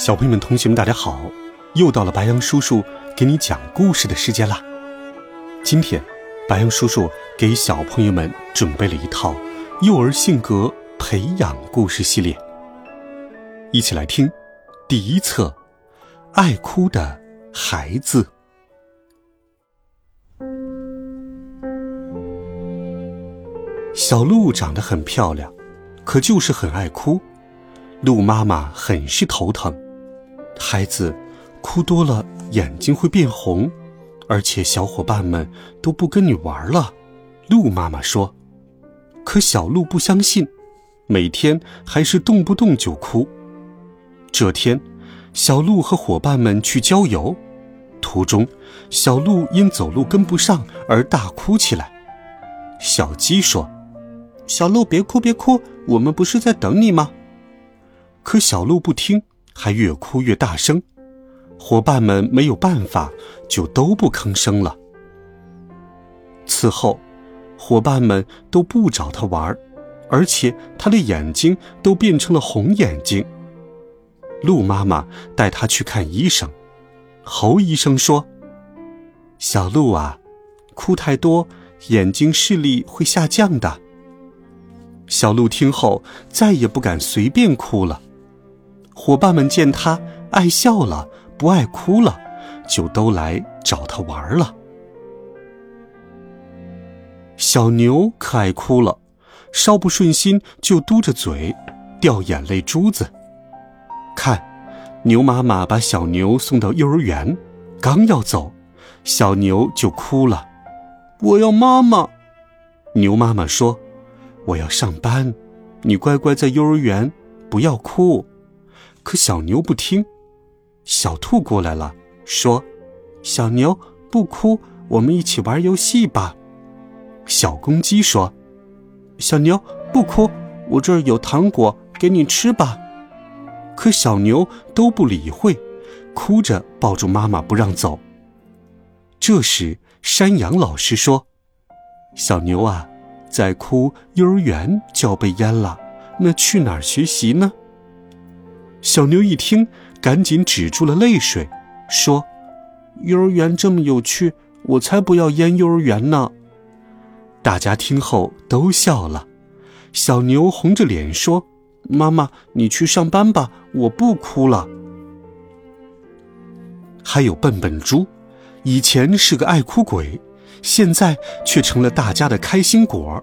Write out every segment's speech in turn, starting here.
小朋友们、同学们，大家好！又到了白羊叔叔给你讲故事的时间啦。今天，白羊叔叔给小朋友们准备了一套幼儿性格培养故事系列，一起来听第一册《爱哭的孩子》。小鹿长得很漂亮，可就是很爱哭，鹿妈妈很是头疼。孩子哭多了，眼睛会变红，而且小伙伴们都不跟你玩了。鹿妈妈说：“可小鹿不相信，每天还是动不动就哭。”这天，小鹿和伙伴们去郊游，途中，小鹿因走路跟不上而大哭起来。小鸡说：“小鹿别哭别哭，我们不是在等你吗？”可小鹿不听。还越哭越大声，伙伴们没有办法，就都不吭声了。此后，伙伴们都不找他玩，而且他的眼睛都变成了红眼睛。鹿妈妈带他去看医生，猴医生说：“小鹿啊，哭太多，眼睛视力会下降的。”小鹿听后再也不敢随便哭了。伙伴们见他爱笑了，不爱哭了，就都来找他玩了。小牛可爱哭了，稍不顺心就嘟着嘴，掉眼泪珠子。看，牛妈妈把小牛送到幼儿园，刚要走，小牛就哭了：“我要妈妈。”牛妈妈说：“我要上班，你乖乖在幼儿园，不要哭。”可小牛不听，小兔过来了，说：“小牛不哭，我们一起玩游戏吧。”小公鸡说：“小牛不哭，我这儿有糖果给你吃吧。”可小牛都不理会，哭着抱住妈妈不让走。这时，山羊老师说：“小牛啊，再哭，幼儿园就要被淹了，那去哪儿学习呢？”小牛一听，赶紧止住了泪水，说：“幼儿园这么有趣，我才不要淹幼儿园呢。”大家听后都笑了。小牛红着脸说：“妈妈，你去上班吧，我不哭了。”还有笨笨猪，以前是个爱哭鬼，现在却成了大家的开心果。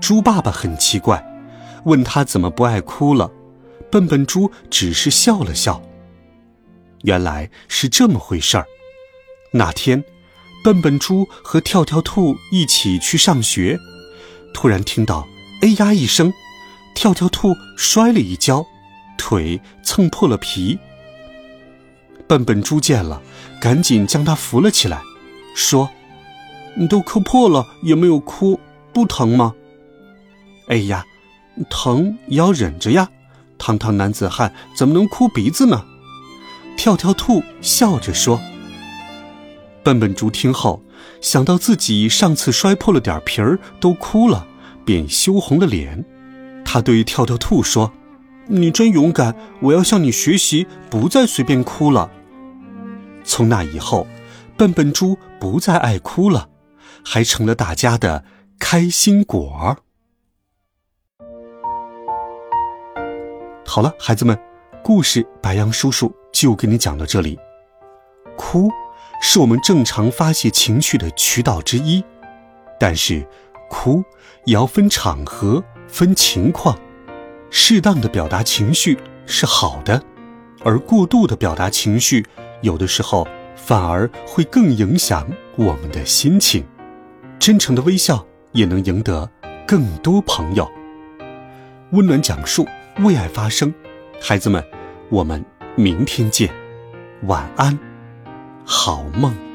猪爸爸很奇怪，问他怎么不爱哭了。笨笨猪只是笑了笑。原来是这么回事儿。那天，笨笨猪和跳跳兔一起去上学，突然听到“哎呀”一声，跳跳兔摔了一跤，腿蹭破了皮。笨笨猪见了，赶紧将他扶了起来，说：“你都磕破了也没有哭，不疼吗？”“哎呀，疼也要忍着呀。”堂堂男子汉怎么能哭鼻子呢？跳跳兔笑着说。笨笨猪听后，想到自己上次摔破了点皮儿，都哭了，便羞红了脸。他对跳跳兔说：“你真勇敢，我要向你学习，不再随便哭了。”从那以后，笨笨猪不再爱哭了，还成了大家的开心果好了，孩子们，故事白羊叔叔就给你讲到这里。哭是我们正常发泄情绪的渠道之一，但是哭也要分场合、分情况。适当的表达情绪是好的，而过度的表达情绪，有的时候反而会更影响我们的心情。真诚的微笑也能赢得更多朋友。温暖讲述。为爱发声，孩子们，我们明天见，晚安，好梦。